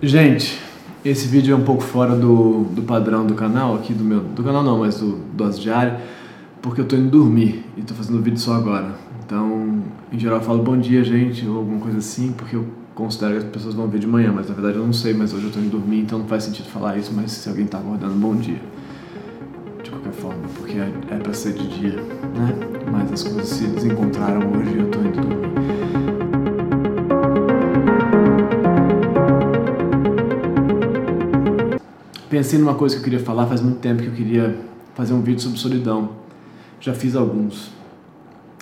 Gente, esse vídeo é um pouco fora do, do padrão do canal, aqui do meu. Do canal não, mas do Dose Diário, porque eu tô indo dormir e tô fazendo o vídeo só agora. Então, em geral eu falo bom dia, gente, ou alguma coisa assim, porque eu considero que as pessoas vão ver de manhã, mas na verdade eu não sei, mas hoje eu tô indo dormir, então não faz sentido falar isso, mas se alguém tá acordando, bom dia. De qualquer forma, porque é, é pra ser de dia, né? Mas as coisas se desencontraram hoje e eu tô indo dormir. Pensei numa coisa que eu queria falar faz muito tempo que eu queria fazer um vídeo sobre solidão. Já fiz alguns.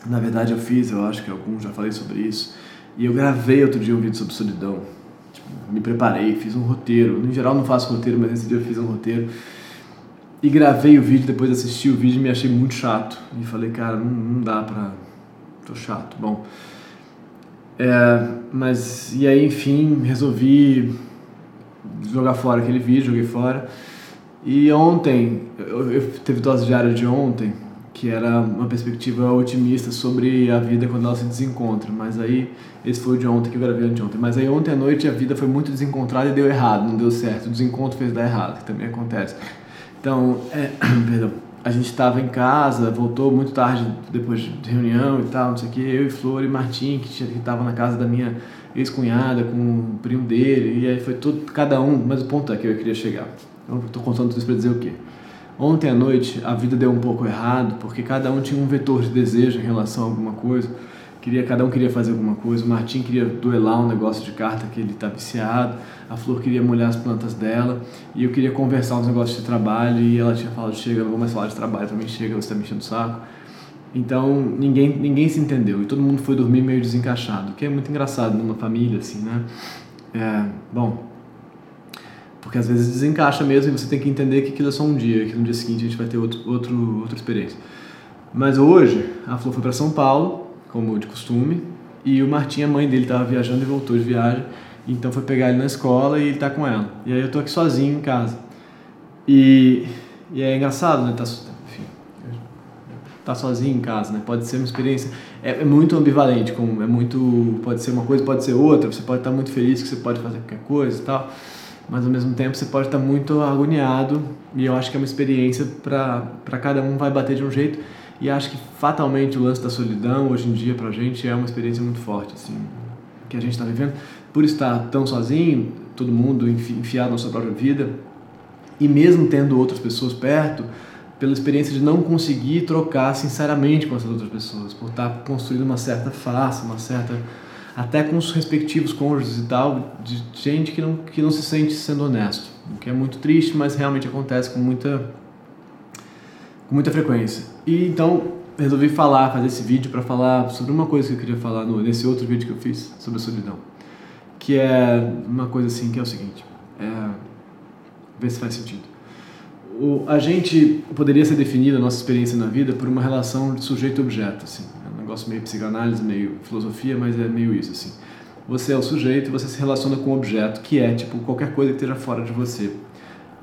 Na verdade eu fiz, eu acho que alguns, já falei sobre isso. E eu gravei outro dia um vídeo sobre solidão. Tipo, me preparei, fiz um roteiro. No geral não faço roteiro, mas nesse dia eu fiz um roteiro. E gravei o vídeo, depois assisti o vídeo e me achei muito chato. E falei, cara, não, não dá pra. tô chato. Bom. É, mas, e aí, enfim, resolvi jogar fora aquele vídeo, joguei fora. E ontem, eu, eu teve dose diária de ontem, que era uma perspectiva otimista sobre a vida quando ela se desencontra. Mas aí, esse foi o de ontem que eu gravei anteontem. Mas aí ontem à noite a vida foi muito desencontrada e deu errado, não deu certo. O desencontro fez dar errado, que também acontece. Então, é, perdão, a gente estava em casa, voltou muito tarde depois de reunião e tal, não sei o que, eu e Flor e Martim, que estava na casa da minha ex-cunhada com o primo dele, e aí foi tudo, cada um, mas o ponto é que eu queria chegar. Eu estou contando tudo isso para dizer o quê? Ontem à noite a vida deu um pouco errado, porque cada um tinha um vetor de desejo em relação a alguma coisa, queria cada um queria fazer alguma coisa. O Martim queria duelar um negócio de carta que ele está viciado, a Flor queria molhar as plantas dela, e eu queria conversar uns negócios de trabalho, e ela tinha falado, chega, não vou mais falar de trabalho, também chega, você está me enchendo o saco. Então ninguém, ninguém se entendeu e todo mundo foi dormir meio desencaixado, que é muito engraçado numa família assim, né? É, bom, porque às vezes desencaixa mesmo e você tem que entender que aquilo é só um dia, que no dia seguinte a gente vai ter outro, outro, outra experiência. Mas hoje a Flor foi para São Paulo, como de costume, e o Martim, a mãe dele, estava viajando e voltou de viagem, então foi pegar ele na escola e ele está com ela. E aí eu tô aqui sozinho em casa. E, e é engraçado, né? Tá, tá sozinho em casa, né? Pode ser uma experiência é, é, muito ambivalente, é muito pode ser uma coisa, pode ser outra. Você pode estar muito feliz que você pode fazer qualquer coisa e tal, mas ao mesmo tempo você pode estar muito agoniado. E eu acho que é uma experiência para para cada um vai bater de um jeito. E acho que fatalmente o lance da solidão hoje em dia pra gente é uma experiência muito forte, assim, que a gente está vivendo por estar tão sozinho, todo mundo enfiado na sua própria vida e mesmo tendo outras pessoas perto pela experiência de não conseguir trocar sinceramente com essas outras pessoas, por estar construindo uma certa face, uma certa até com os respectivos cônjuges e tal, de gente que não que não se sente sendo honesto, o que é muito triste, mas realmente acontece com muita com muita frequência. E então resolvi falar, fazer esse vídeo para falar sobre uma coisa que eu queria falar no, nesse outro vídeo que eu fiz sobre a solidão, que é uma coisa assim que é o seguinte, é, ver se faz sentido o, a gente poderia ser definido a nossa experiência na vida por uma relação de sujeito-objeto, assim. É um negócio meio psicanálise, meio filosofia, mas é meio isso, assim. Você é o sujeito você se relaciona com o objeto, que é, tipo, qualquer coisa que esteja fora de você.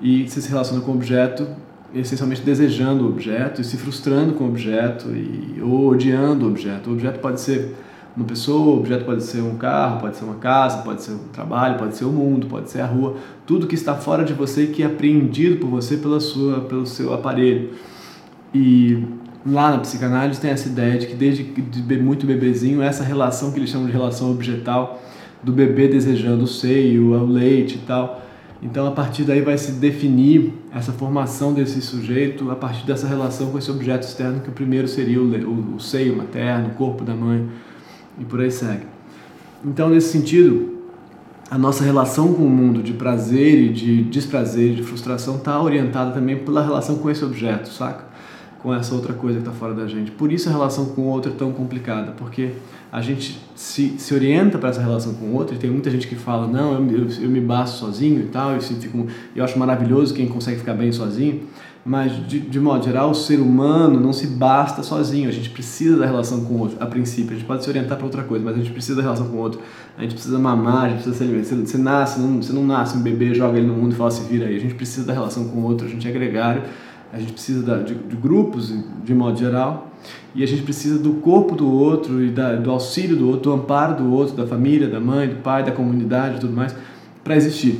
E você se relaciona com o objeto essencialmente desejando o objeto e se frustrando com o objeto e, ou odiando o objeto. O objeto pode ser uma pessoa, o objeto pode ser um carro, pode ser uma casa, pode ser um trabalho, pode ser o mundo, pode ser a rua, tudo que está fora de você que é apreendido por você pela sua, pelo seu aparelho. E lá na psicanálise tem essa ideia de que desde de muito bebezinho, essa relação que eles chamam de relação objetal, do bebê desejando o seio, o leite e tal. Então, a partir daí vai se definir essa formação desse sujeito a partir dessa relação com esse objeto externo, que o primeiro seria o, o, o seio materno, o corpo da mãe e por aí segue. Então, nesse sentido, a nossa relação com o mundo de prazer e de desprazer, de frustração, está orientada também pela relação com esse objeto, saca? Com essa outra coisa que está fora da gente. Por isso a relação com o outro é tão complicada, porque a gente se, se orienta para essa relação com o outro, e tem muita gente que fala, não, eu, eu, eu me basto sozinho e tal, eu, fico, eu acho maravilhoso quem consegue ficar bem sozinho, mas de, de modo geral o ser humano não se basta sozinho, a gente precisa da relação com o outro, a princípio, a gente pode se orientar para outra coisa, mas a gente precisa da relação com o outro, a gente precisa mamar, a gente precisa se alimentar, você, você nasce, não, você não nasce um bebê, joga ele no mundo e fala se vira aí, a gente precisa da relação com o outro, a gente é gregário, a gente precisa da, de, de, grupos de modo geral e a gente precisa do corpo do outro e da, do auxílio do outro, do amparo do outro, da família, da mãe, do pai, da comunidade e tudo mais para existir.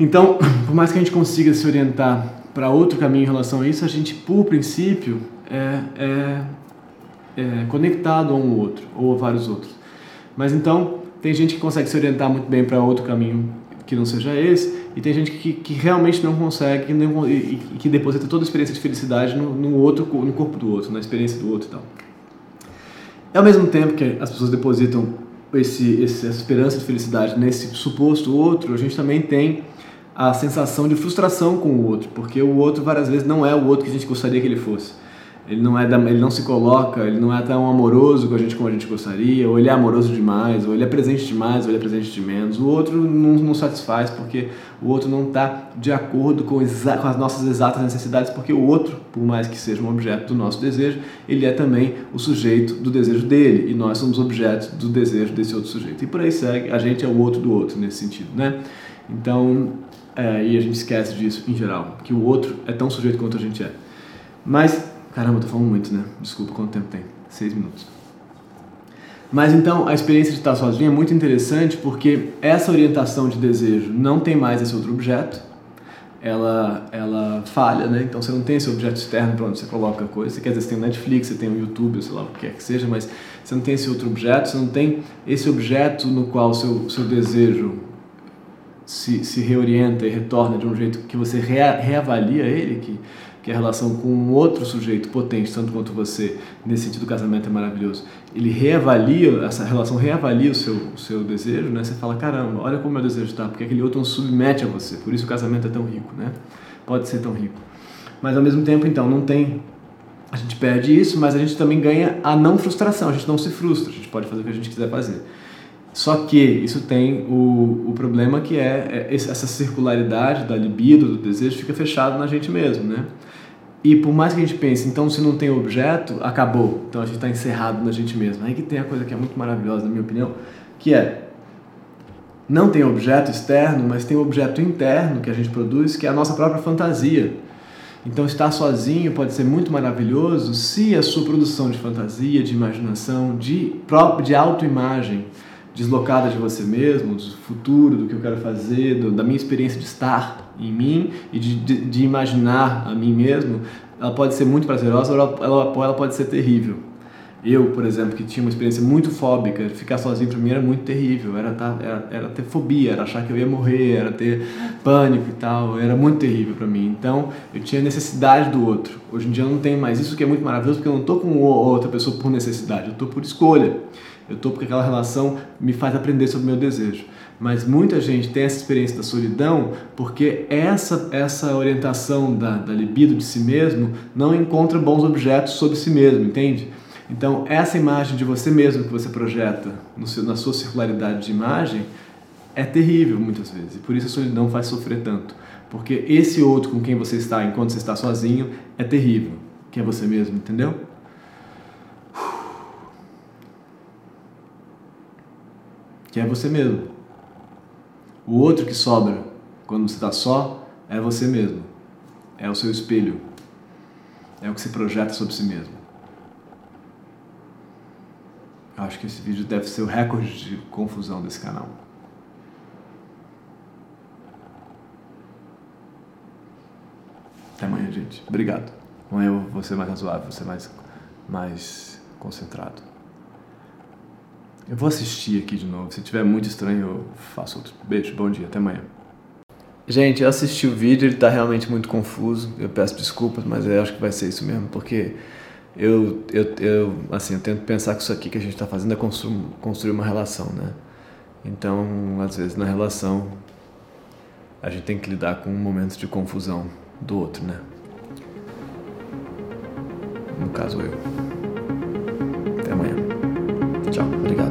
Então, por mais que a gente consiga se orientar para outro caminho em relação a isso, a gente, por princípio, é, é, é conectado a um outro ou a vários outros. Mas então, tem gente que consegue se orientar muito bem para outro caminho que não seja esse, e tem gente que, que realmente não consegue não, e, e, que deposita toda a experiência de felicidade no, no, outro, no corpo do outro, na experiência do outro e tal. Ao mesmo tempo que as pessoas depositam esse, esse, essa esperança de felicidade nesse suposto outro, a gente também tem a sensação de frustração com o outro, porque o outro várias vezes não é o outro que a gente gostaria que ele fosse. Ele não, é da, ele não se coloca, ele não é tão amoroso com a gente como a gente gostaria, ou ele é amoroso demais, ou ele é presente demais, ou ele é presente de menos. O outro não, não satisfaz porque o outro não está de acordo com, com as nossas exatas necessidades, porque o outro, por mais que seja um objeto do nosso desejo, ele é também o sujeito do desejo dele, e nós somos objetos do desejo desse outro sujeito. E por aí segue, a gente é o outro do outro nesse sentido, né? Então, é, e a gente esquece disso em geral, que o outro é tão sujeito quanto a gente é. Mas Caramba, eu tô falando muito, né? Desculpa, quanto tempo tem? Seis minutos. Mas então, a experiência de estar sozinho é muito interessante porque essa orientação de desejo não tem mais esse outro objeto, ela, ela falha, né? Então você não tem esse objeto externo para onde você coloca a coisa. Você quer dizer, você tem o Netflix, você tem o YouTube, sei lá o que quer que seja, mas você não tem esse outro objeto, você não tem esse objeto no qual o seu, seu desejo se, se reorienta e retorna de um jeito que você rea, reavalia ele, que que a relação com um outro sujeito potente, tanto quanto você, nesse sentido o casamento é maravilhoso, ele reavalia, essa relação reavalia o seu, o seu desejo, né? Você fala, caramba, olha como meu desejo está, porque aquele outro não submete a você, por isso o casamento é tão rico, né? Pode ser tão rico. Mas ao mesmo tempo, então, não tem... A gente perde isso, mas a gente também ganha a não frustração, a gente não se frustra, a gente pode fazer o que a gente quiser fazer. Só que isso tem o, o problema que é, é essa circularidade da libido, do desejo, fica fechado na gente mesmo, né? E por mais que a gente pense, então se não tem objeto, acabou. Então a gente está encerrado na gente mesmo. Aí que tem a coisa que é muito maravilhosa, na minha opinião, que é não tem objeto externo, mas tem objeto interno que a gente produz, que é a nossa própria fantasia. Então estar sozinho pode ser muito maravilhoso se a sua produção de fantasia, de imaginação, de de autoimagem deslocada de você mesmo, do futuro, do que eu quero fazer, do, da minha experiência de estar em mim e de, de, de, imaginar a mim mesmo, ela pode ser muito prazerosa ou ela, ela, ela pode ser terrível. Eu, por exemplo, que tinha uma experiência muito fóbica, ficar sozinho para mim era muito terrível, era, tá, era, era ter fobia, era achar que eu ia morrer, era ter pânico e tal, era muito terrível para mim. Então, eu tinha necessidade do outro. Hoje em dia eu não tenho mais isso, que é muito maravilhoso, porque eu não estou com outra pessoa por necessidade, eu estou por escolha. Eu estou porque aquela relação me faz aprender sobre o meu desejo. Mas muita gente tem essa experiência da solidão porque essa, essa orientação da, da libido de si mesmo não encontra bons objetos sobre si mesmo, entende? Então, essa imagem de você mesmo que você projeta no seu, na sua circularidade de imagem é terrível muitas vezes. E por isso a solidão faz sofrer tanto. Porque esse outro com quem você está enquanto você está sozinho é terrível, que é você mesmo, entendeu? Que é você mesmo. O outro que sobra quando você está só é você mesmo. É o seu espelho. É o que se projeta sobre si mesmo. Acho que esse vídeo deve ser o recorde de confusão desse canal. Até amanhã, gente. Obrigado. Amanhã eu vou ser mais razoável, vou ser mais, mais concentrado. Eu vou assistir aqui de novo. Se tiver muito estranho, eu faço outro. Beijo, bom dia, até amanhã. Gente, eu assisti o vídeo, ele tá realmente muito confuso. Eu peço desculpas, mas eu acho que vai ser isso mesmo, porque eu, eu, eu, assim, eu tento pensar que isso aqui que a gente está fazendo é construir, construir uma relação, né? Então, às vezes na relação a gente tem que lidar com momentos de confusão do outro, né? No caso eu. Até amanhã. Tchau, obrigado.